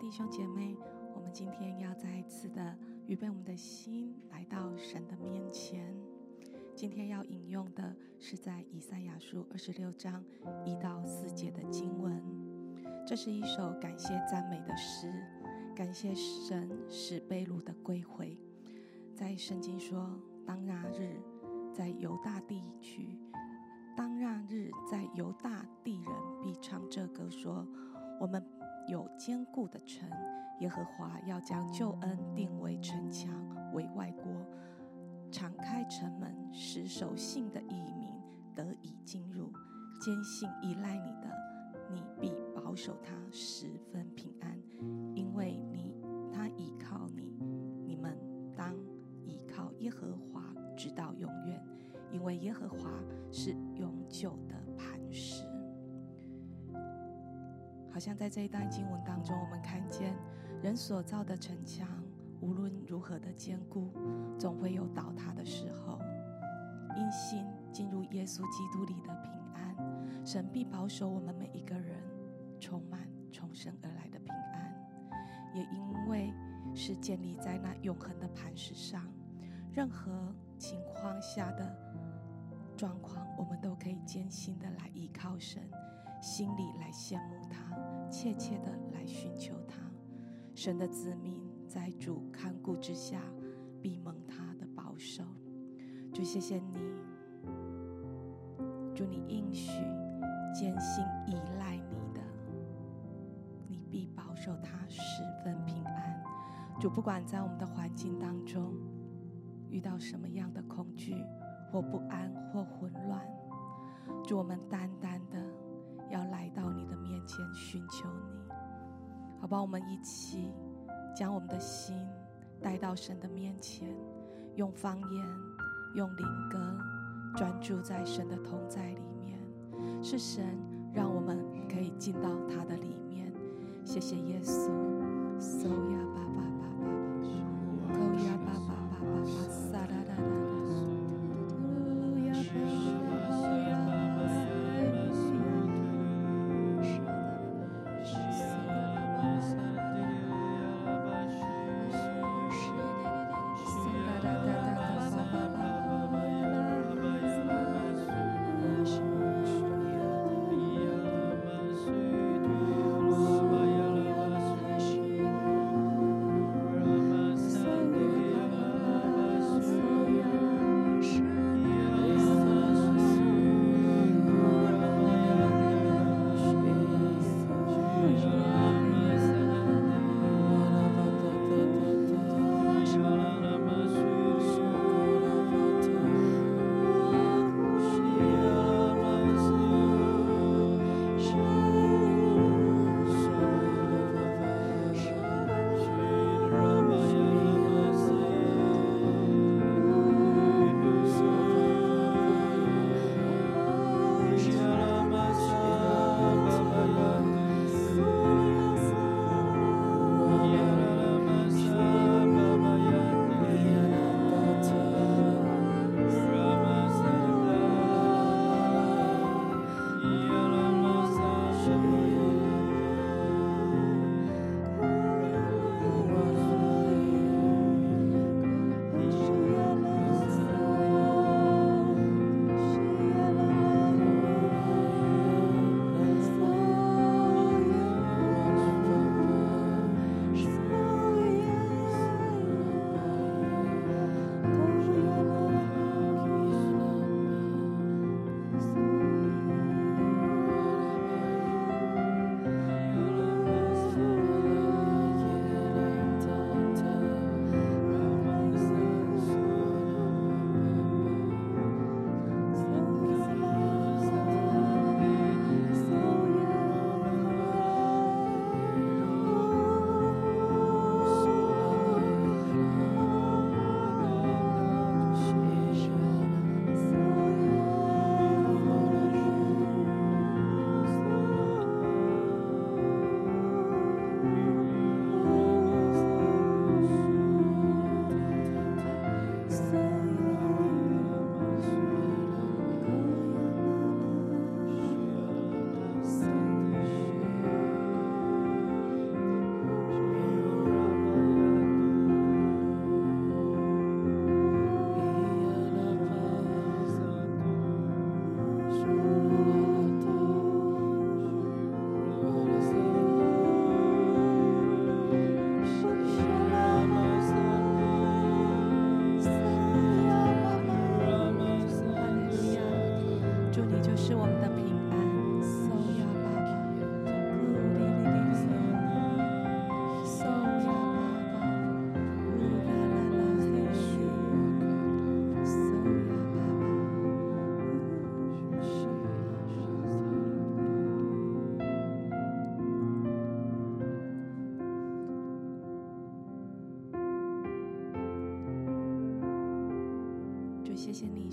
弟兄姐妹，我们今天要再一次的预备我们的心，来到神的面前。今天要引用的是在以赛亚书二十六章一到四节的经文。这是一首感谢赞美的诗，感谢神使被掳的归回。在圣经说，当那日在犹大地区，当那日在犹大地人必唱这歌说：我们有坚固的城，耶和华要将救恩定为城墙，为外国。敞开城门，使守信的义民得以进入。坚信依赖你的，你必保守他十分平安，因为你他倚靠你。你们当倚靠耶和华，直到永远，因为耶和华是永久的像在这一段经文当中，我们看见人所造的城墙。无论如何的坚固，总会有倒塌的时候。因信进入耶稣基督里的平安，神必保守我们每一个人，充满重生而来的平安。也因为是建立在那永恒的磐石上，任何情况下的状况，我们都可以艰辛的来依靠神，心里来羡慕，切切的来寻求他。神的子民。在主看顾之下，必蒙他的保守。主，谢谢你，祝你应许，坚信依赖你的，你必保守他十分平安。主，不管在我们的环境当中遇到什么样的恐惧或不安或混乱，主，我们单单的要来到你的面前寻求你，好吧？我们一起。将我们的心带到神的面前，用方言、用灵歌，专注在神的同在里面。是神让我们可以进到他的里面。谢谢耶稣。So 呀巴巴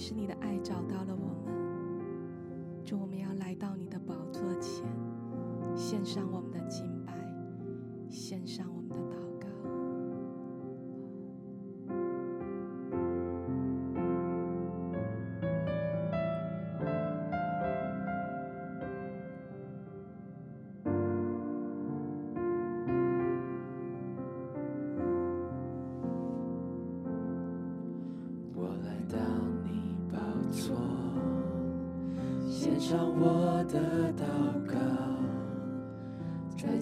是你的爱找到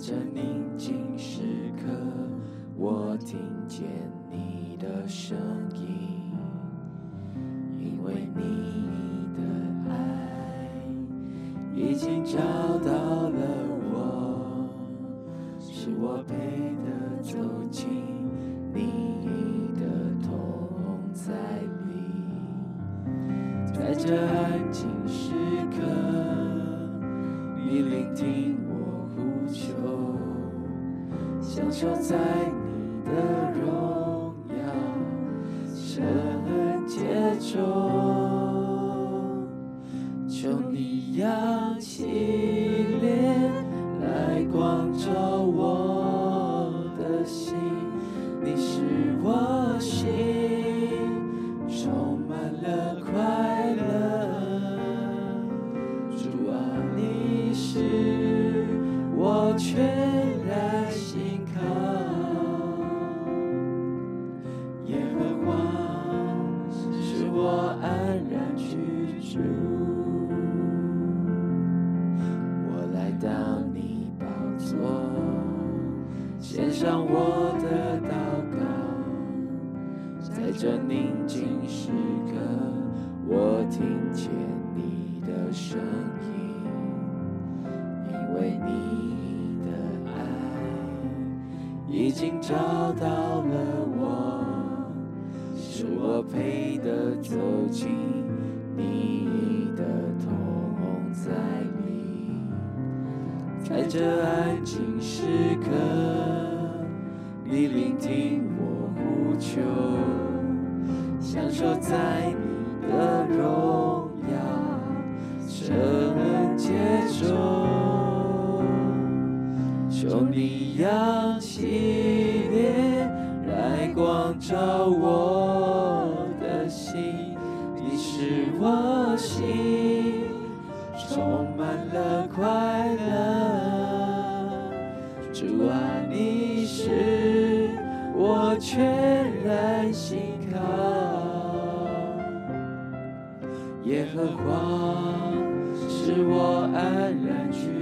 在宁静时刻我听见你的声想守在你的荣耀圣洁中求你呀说在黯然去。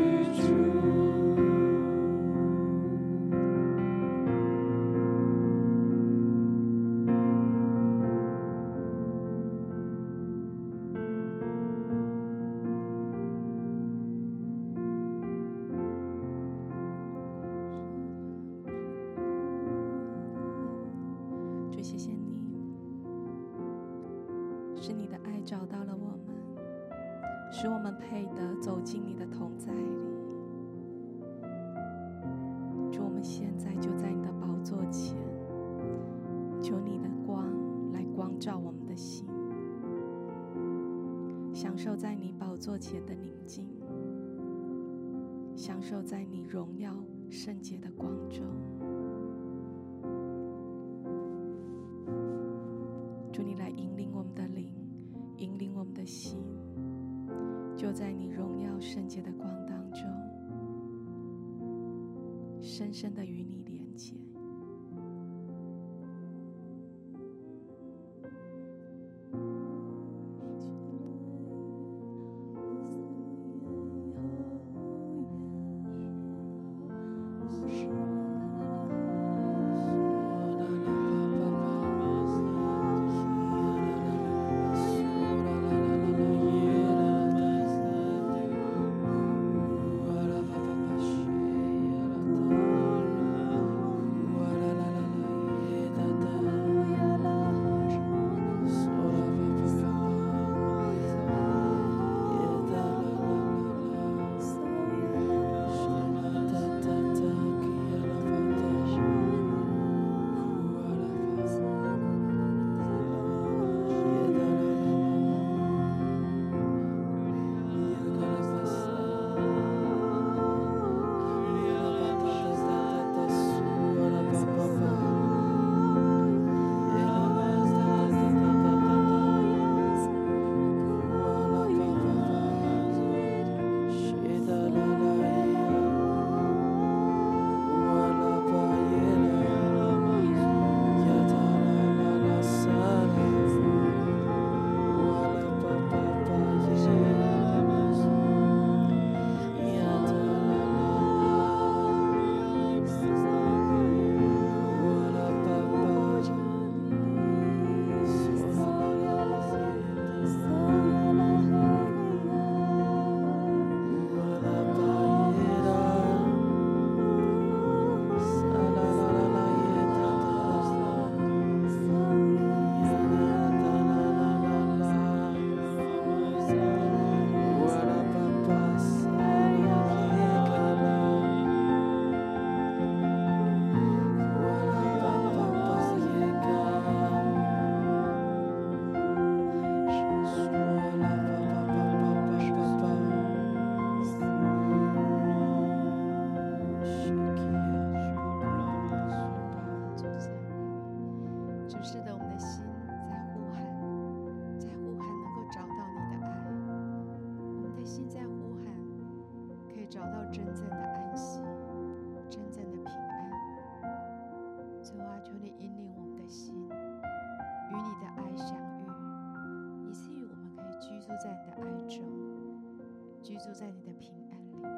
在你的平安里面，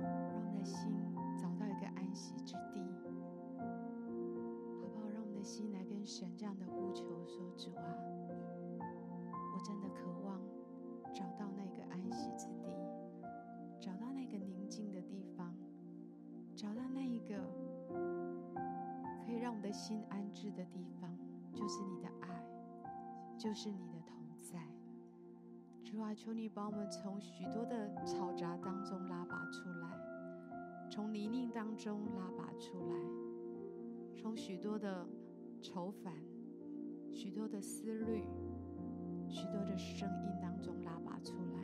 让我们的心找到一个安息之地，好不好？让我们的心来跟神这样的呼求说：“主啊，我真的渴望找到那个安息之地，找到那个宁静的地方，找到那一个可以让我们的心安置的地方，就是你的爱，就是你的。”啊，求你把我们从许多的嘈杂当中拉拔出来，从泥泞当中拉拔出来，从许多的。”愁烦，许多的思虑，许多的声音当中拉拔出来。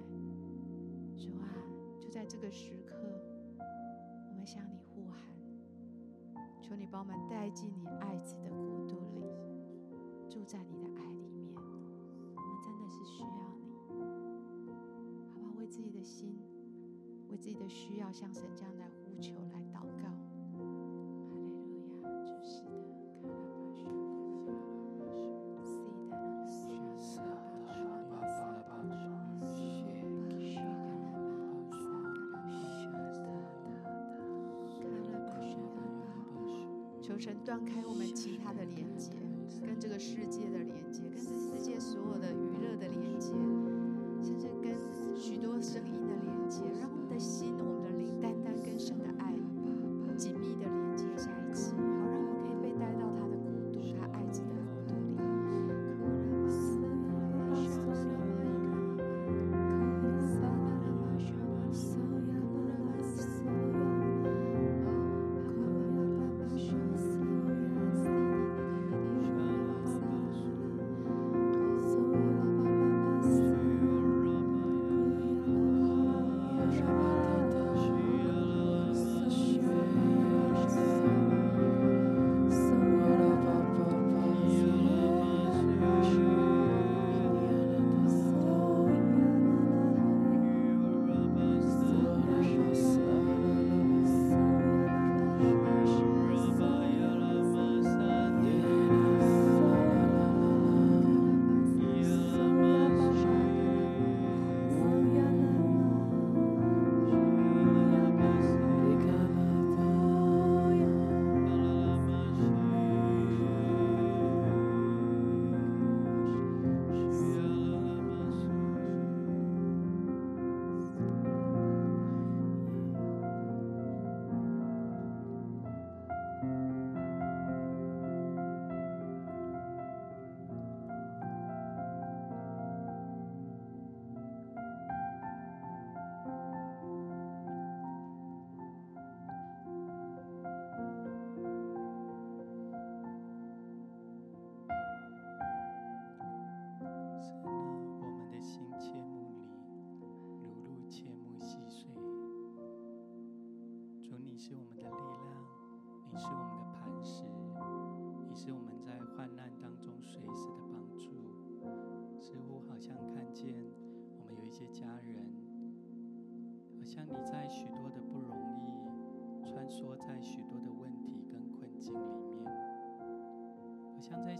主啊，就在这个时刻，我们向你呼喊，求你把我们带进你爱子的国度里，住在你自己的需要，向神这样来呼求，来祷告。求神断开我们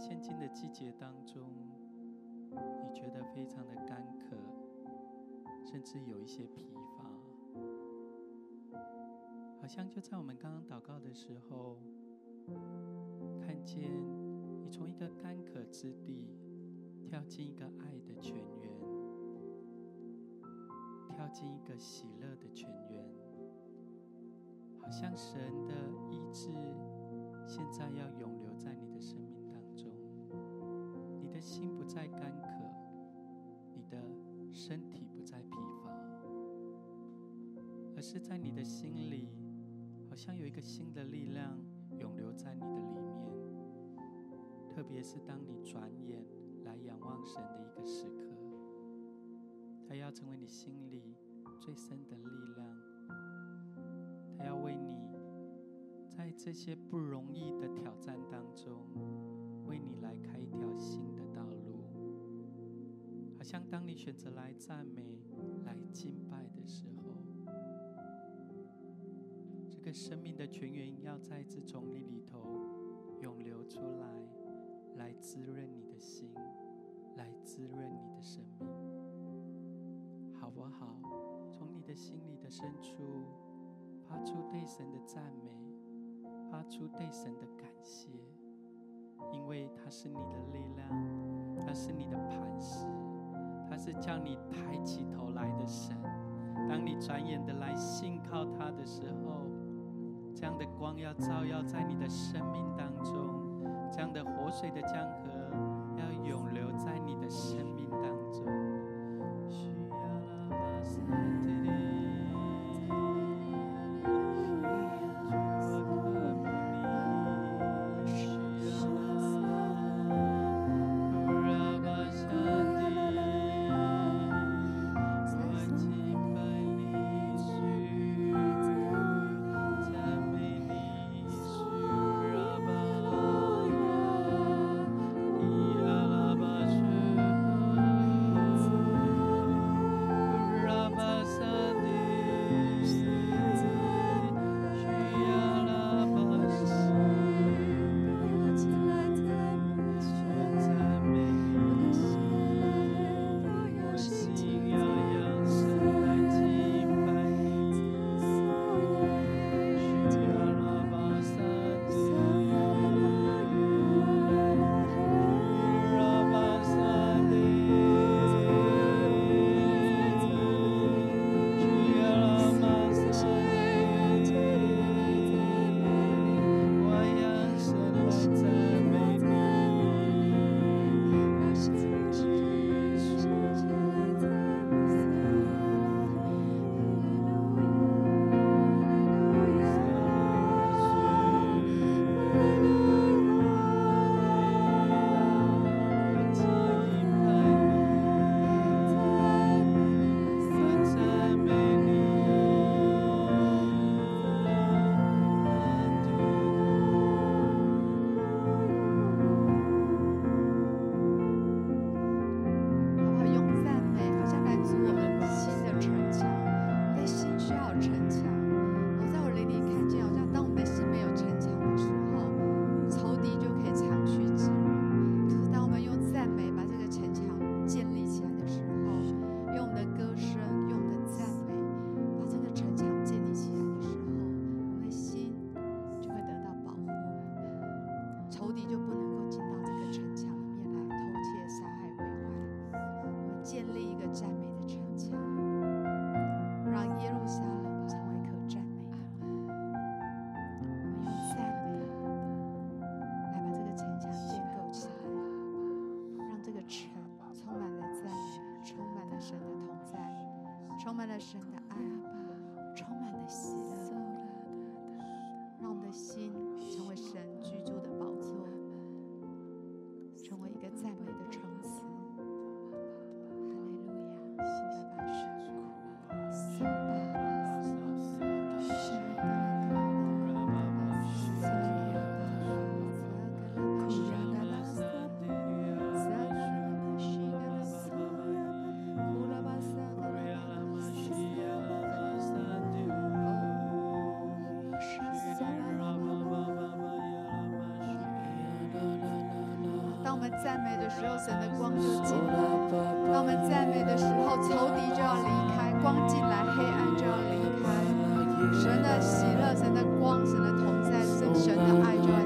现今的季节当中，你觉得非常的干渴，甚至有一些疲乏，好像就在我们刚刚祷告的时候，看见你从一个干渴之地跳进一个爱的泉源，跳进一个喜乐的泉源。好像神的医治，现在要永留在你的生命。心不再干渴，你的身体不再疲乏，而是在你的心里，好像有一个新的力量永留在你的里面。特别是当你转眼来仰望神的一个时刻，它要成为你心里最深的力量。他要为你在这些不容易的挑战当中，为你来开一条新。像当你选择来赞美、来敬拜的时候，这个生命的泉源要再次从你里头涌流出来，来滋润你的心，来滋润你的生命，好不好？从你的心里的深处。发出对神的赞美，发出对神的感谢，因为他是你的力量，他是你的磐石，他是叫你抬起头来的神。当你转眼的来信靠他的时候，这样的光要照耀在你的生命当中，这样的活水的江河要永流在你的生命充满了神的时候，神的光就进来；当我们赞美的时候，仇敌就要离开，光进来，黑暗就要离开。神的喜乐，神的光，神的同在，神神的爱就要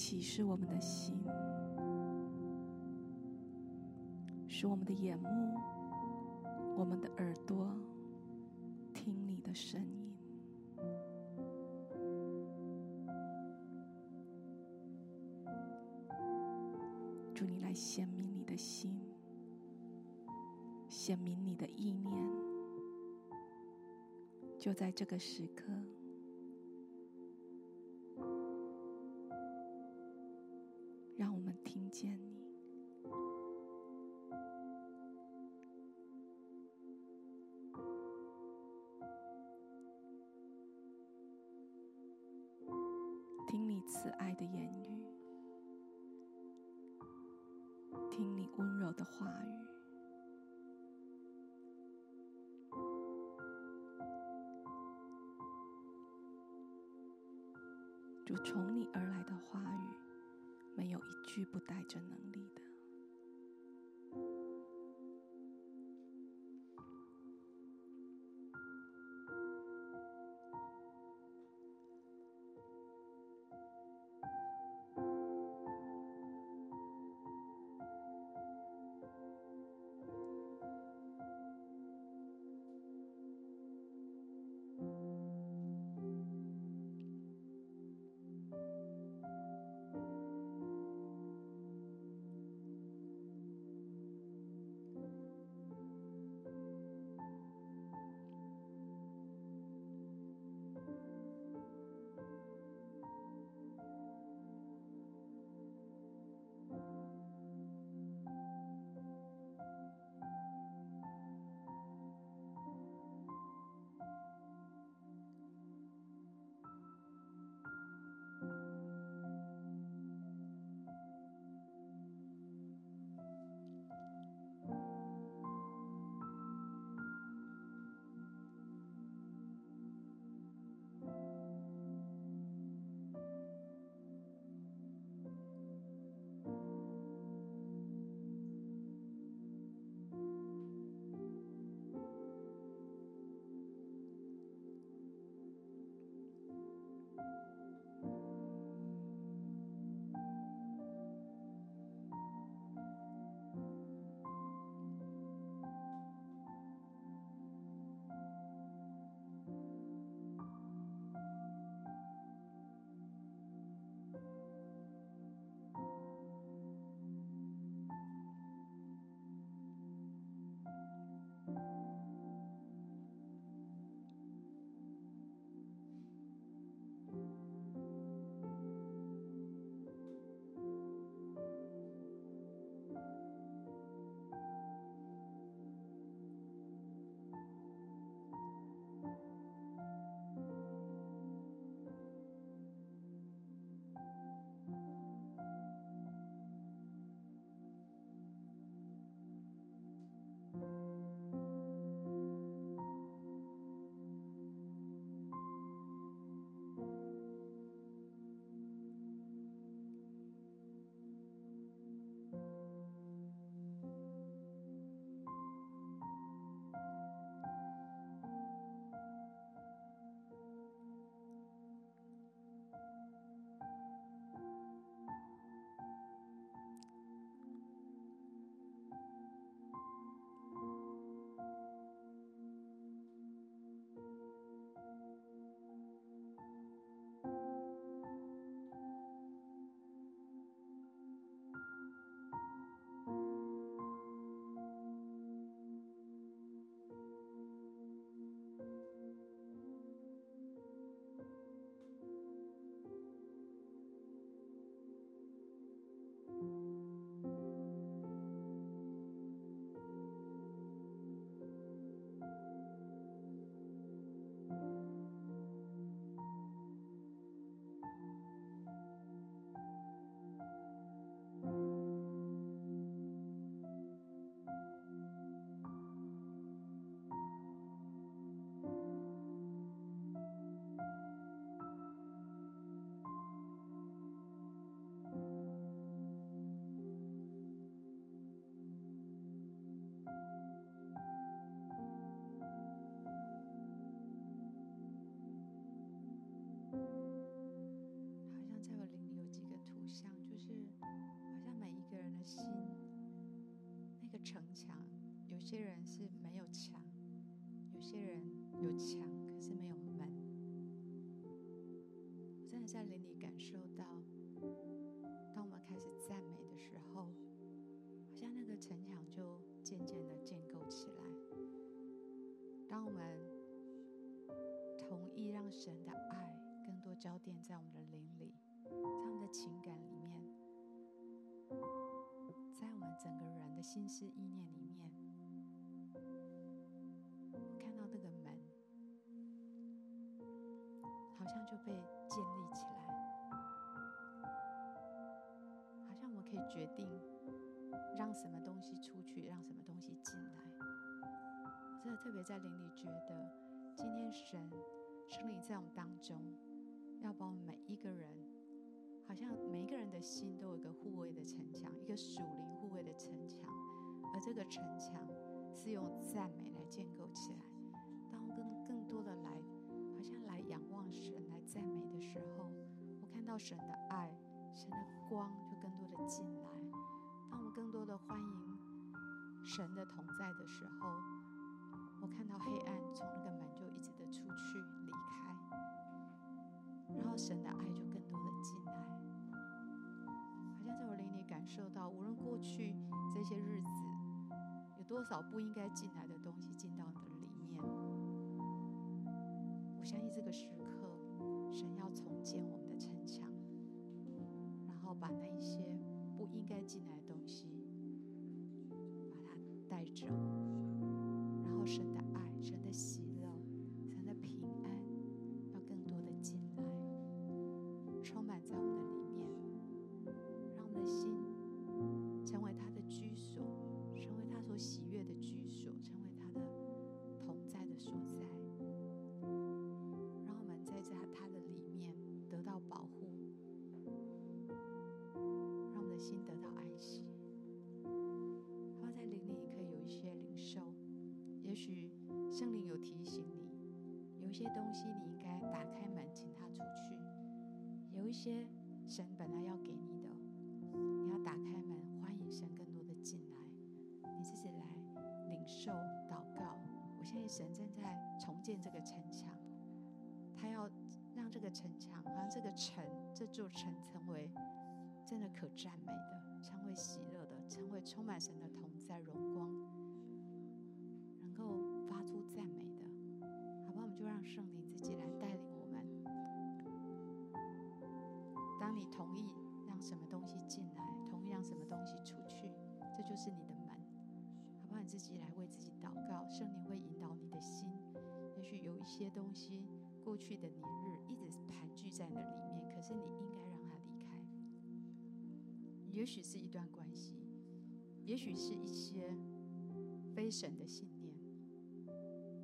启示我们的心。使我们的眼目、我们的耳朵听你的声音，祝你来显明你的心，显明你的意念，就在这个时刻，一句不带着能力的。城墙，有些人是没有墙，有些人有墙，可是没有门。我真的在灵里感受到，当我们开始赞美的时候，好像那个城墙就渐渐的建构起来。当我们同意让神的爱更多焦点在我们的心思意念里面，我看到那个门，好像就被建立起来，好像我们可以决定让什么东西出去，让什么东西进来。我真的特别在灵里觉得，今天神圣灵在我们当中，要把我们每一个人。好像每一个人的心都有一个护卫的城墙，一个属灵护卫的城墙，而这个城墙是用赞美来建构起来。当我更更多的来，好像来仰望神、来赞美的时候，我看到神的爱、神的光就更多的进来。当我更多的欢迎神的同在的时候，我看到黑暗从那个门就一直的出去离开，然后神的爱就更多的进来。好像在我灵里感受到，无论过去这些日子多少不应该进来的东西进到你的里面，我相信这个时刻，神要重建我们的城墙，然后把那一些不应该进来的东西，把它带走，有些东西你应该打开门请他出去，有一些神本来要给你的，你要打开门。欢迎神更多的进来，你自己来领受祷告。我相信神正在重建这个城墙，他要让这个城墙，好像这个城，这座城成为真的可赞美的，成为喜乐的，成为充满神的同在荣是你的门，好不好？你自己来为自己祷告，圣灵会引导你的心。也许有一些东西，过去的年日一直盘踞在那里面，可是你应该让它离开。也许是一段关系，也许是一些非神的信念，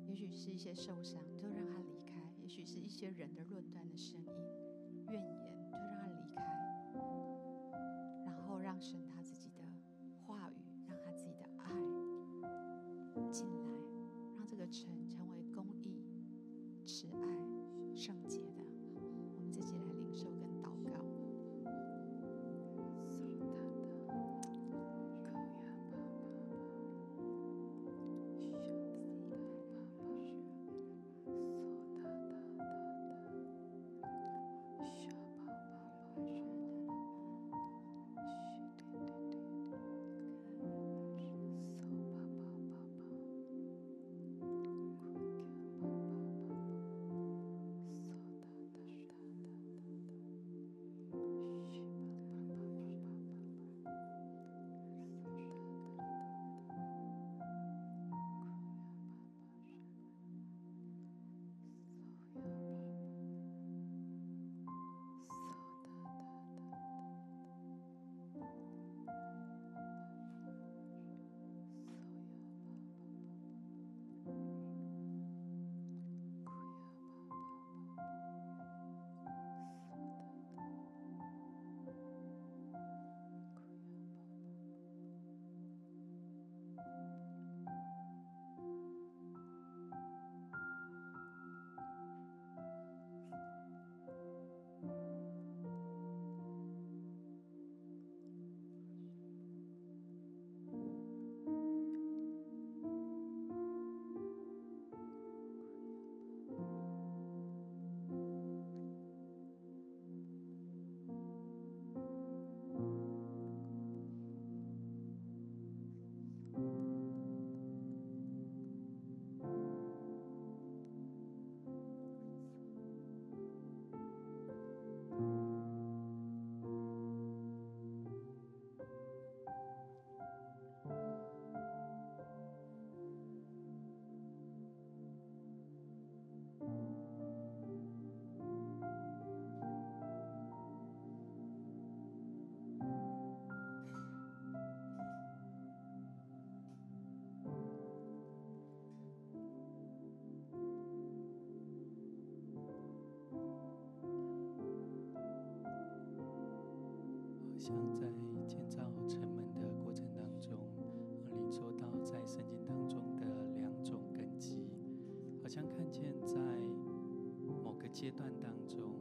也许是一些受伤，就让它离开。也许是一些人的论断的声音、怨言。就让神他自己的话语，像在建造城门的过程当中，灵说到在圣经当中的两种根基，好像看见在某个阶段当中，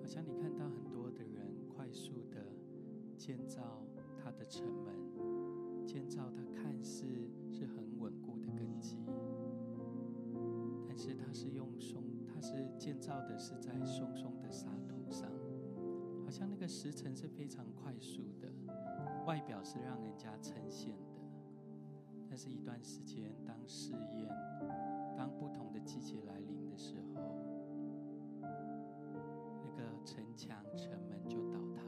好像你看到很多的人快速的建造他的城门，建造他看似是很稳固的根基，但是他是用松，他是建造的是在松松。像那个时辰是非常快速的，外表是让人家称羡的，但是一段时间，当试验，当不同的季节来临的时候，那个城墙、城门就倒塌，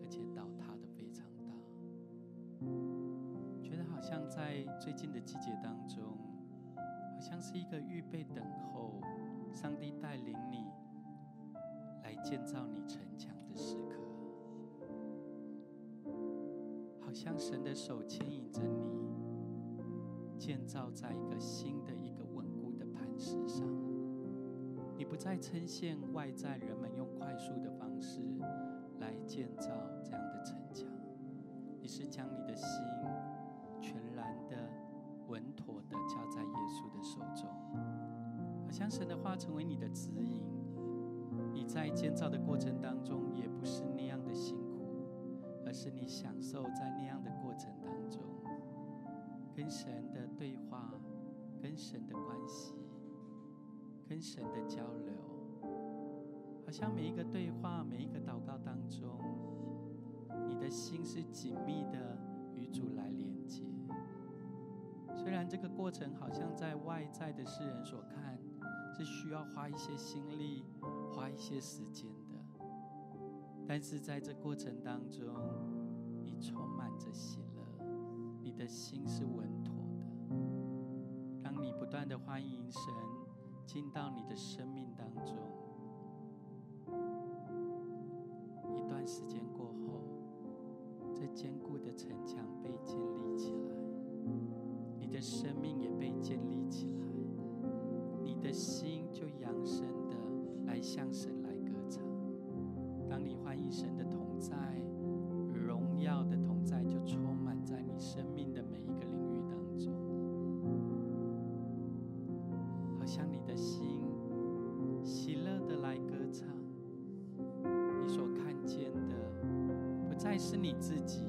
而且倒塌的非常大。觉得好像在最近的季节当中，好像是一个预备等候上帝带领你来建造你城墙。的时刻，好像神的手牵引着你，建造在一个新的一个稳固的磐石上。你不再称羡外在人们用快速的方式来建造这样的城墙，你是将你的心全然的、稳妥的交在耶稣的手中，好像神的话成为你的指引。你在建造的过程当中，也不是那样的辛苦，而是你享受在那样的过程当中，跟神的对话，跟神的关系，跟神的交流，好像每一个对话，每一个祷告当中，你的心是紧密的与主来连接。虽然这个过程好像在外在的世人所看，是需要花一些心力。花一些时间的，但是在这过程当中，你充满着喜乐，你的心是稳妥的。当你不断的欢迎神进到你的生命当中，是你自己，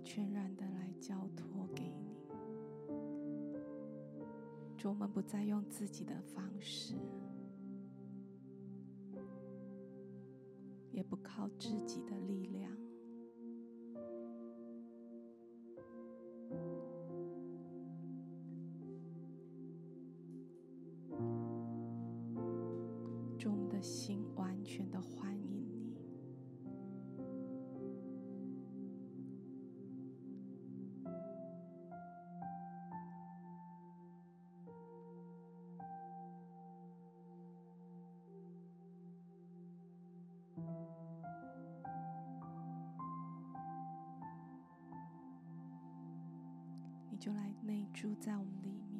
全然的来交托给你。主，我们不再用自己的方式。也不靠自己的力量。就来内住在我们的一面。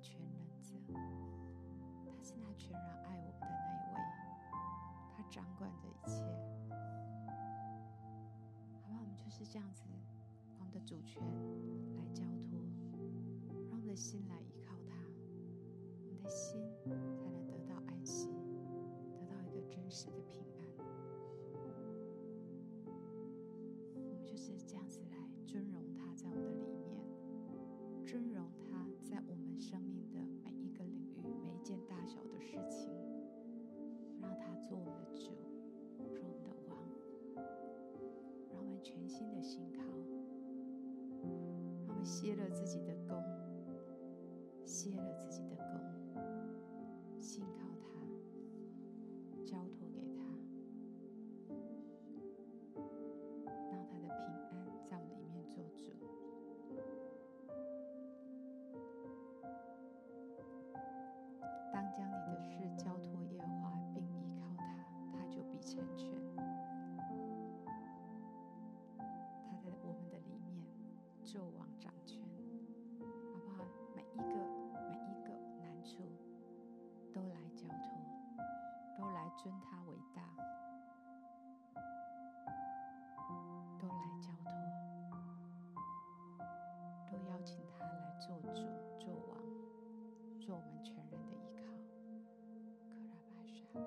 全能者，他是那全然爱我们的那一位，他掌管着一切。好吧，我们就是这样子，把我们的主权来交托，让我们的心来依靠他，我们的心才能得到安息，得到一个真实的平安。我们就是这样子来。自己的功，卸了自己的功，信靠他，交托。尊他为大，都来交托，都邀请他来做主、做王，做我们全人的依靠。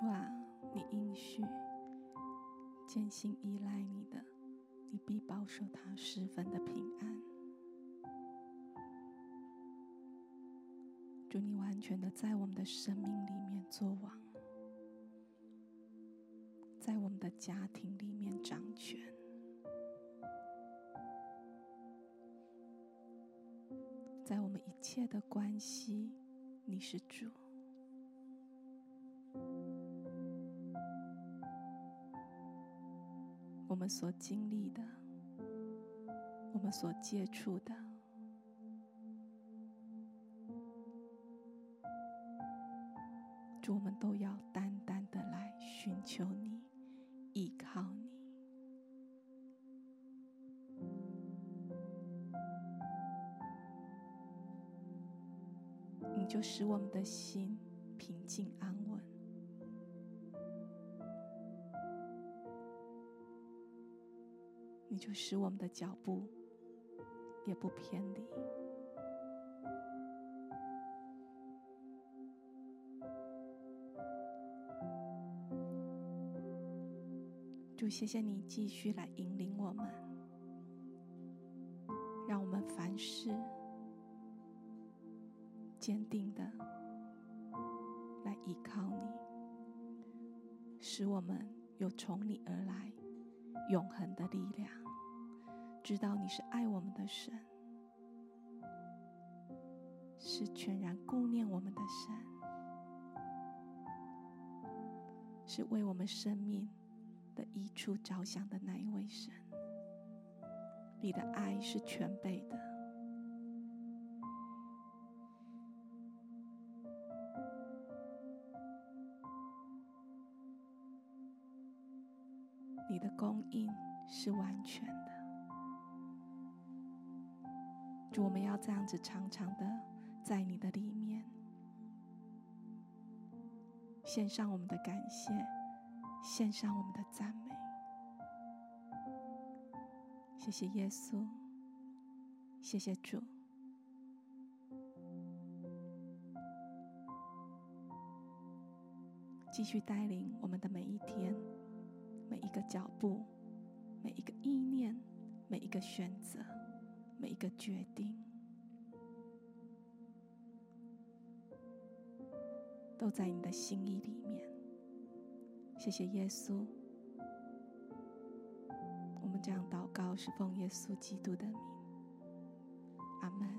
主啊，你应许坚信依赖你的，你必保守他十分的平安。主，你完全的在我们的生命里面作王，在我们的家庭里面掌权，在我们一切的关系，你是主。我们所经历的，我们所接触的，主，我们都要单单的来寻求你，依靠你，你就使我们的心平静安你就使我们的脚步也不偏离。主，谢谢你继续来引领我们，让我们凡事坚定的来依靠你，使我们有从你而来永恒的力量。知道你是爱我们的神，是全然顾念我们的神，是为我们生命的一处着想的那一位神。你的爱是全备的，应是完全的。主，我们要这样子常常的在你的里面，献上我们的感谢，献上我们的赞美。谢谢耶稣，谢谢主，继续带领我们的每一天，每一个脚步，每一个意念，每一个选择。每一个决定，都在你的心意里面。谢谢耶稣，我们这样祷告是奉耶稣基督的名，阿门。